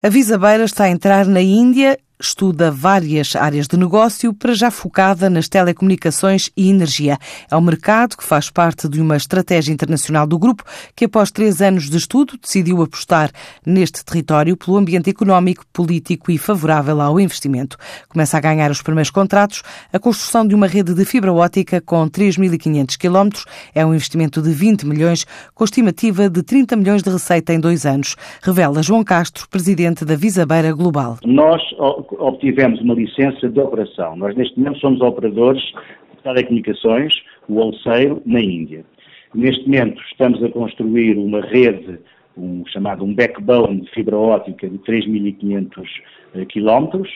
A Visabeira está a entrar na Índia estuda várias áreas de negócio, para já focada nas telecomunicações e energia. É um mercado que faz parte de uma estratégia internacional do grupo, que após três anos de estudo decidiu apostar neste território pelo ambiente económico, político e favorável ao investimento. Começa a ganhar os primeiros contratos. A construção de uma rede de fibra ótica com 3.500 quilómetros é um investimento de 20 milhões, com estimativa de 30 milhões de receita em dois anos, revela João Castro, presidente da Visabeira Global. Nós obtivemos uma licença de operação. Nós, neste momento, somos operadores de telecomunicações, o wholesale, na Índia. Neste momento, estamos a construir uma rede, um, chamado um backbone de fibra óptica de 3.500 eh, quilómetros,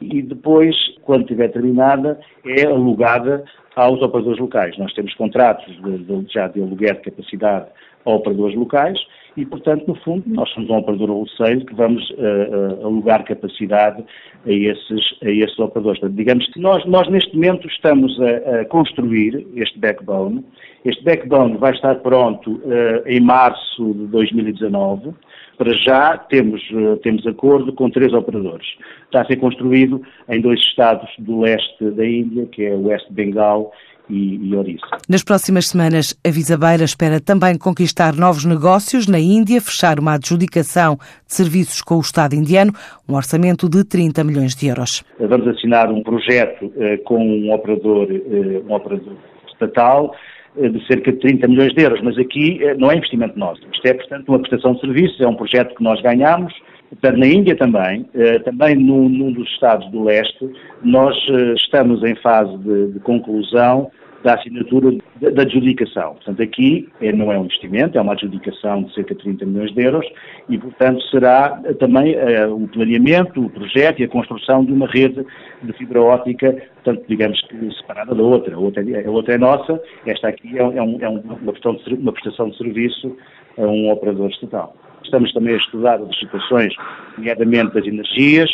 e depois, quando estiver terminada, é alugada aos operadores locais. Nós temos contratos de, de, já de aluguer de capacidade a operadores locais e, portanto, no fundo, nós somos um operador wholesale que vamos uh, uh, alugar capacidade a esses, a esses operadores. Portanto, digamos que nós, nós, neste momento, estamos a, a, construir este backbone. Este backbone vai estar pronto uh, em março de 2019. Para já temos, temos acordo com três operadores. Está a ser construído em dois estados do leste da Índia, que é o West Bengal e, e Ouriça. Nas próximas semanas, a Visabeira espera também conquistar novos negócios na Índia, fechar uma adjudicação de serviços com o Estado indiano, um orçamento de 30 milhões de euros. Vamos assinar um projeto eh, com um operador, eh, um operador estatal eh, de cerca de 30 milhões de euros, mas aqui eh, não é investimento nosso. Isto é, portanto, uma prestação de serviços, é um projeto que nós ganhamos, Portanto, na Índia também, eh, também num, num, dos Estados do leste, nós eh, estamos em fase de, de conclusão da assinatura da adjudicação. Portanto, aqui é, não é um investimento, é uma adjudicação de cerca de 30 milhões de euros e, portanto, será eh, também uh, o planeamento, o projeto e a construção de uma rede de fibra óptica, portanto, digamos que separada da outra. A outra, é, a outra é nossa, esta aqui é, é, um, é uma, prestação de serviço a um operador estatal. Estamos também a estudar outras situações, nomeadamente das energias,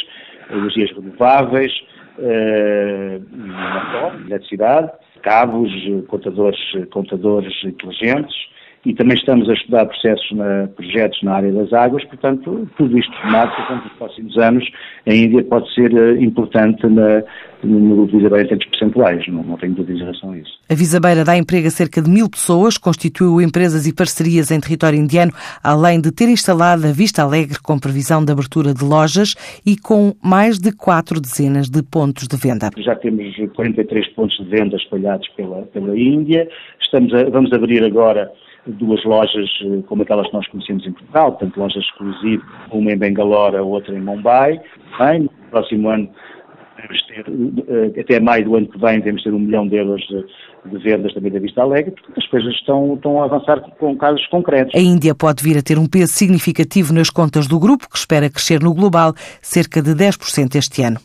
energias renováveis, uh, eletricidade, cabos, contadores, contadores inteligentes, e também estamos a estudar processos na, projetos na área das águas, portanto, tudo isto somado, portanto, nos próximos anos, a Índia pode ser eh, importante na, no grupo Visabeira em termos percentuais, não, não tenho dúvidas em relação a isso. A Visabeira dá emprego a cerca de mil pessoas, constituiu empresas e parcerias em território indiano, além de ter instalado a Vista Alegre com previsão de abertura de lojas e com mais de quatro dezenas de pontos de venda. Já temos 43 pontos de venda espalhados pela, pela Índia, Estamos a, vamos abrir agora duas lojas eh, como aquelas que nós conhecemos em Portugal, portanto lojas exclusivas, uma em Bangalore, outra em Mumbai. Bem, no próximo ano ter, eh, até maio do ano que vem, devemos ter um milhão de euros de, de vendas também da Vista Alegre, porque as coisas estão, estão a avançar com casos concretos. A Índia pode vir a ter um peso significativo nas contas do grupo, que espera crescer no global cerca de 10% este ano.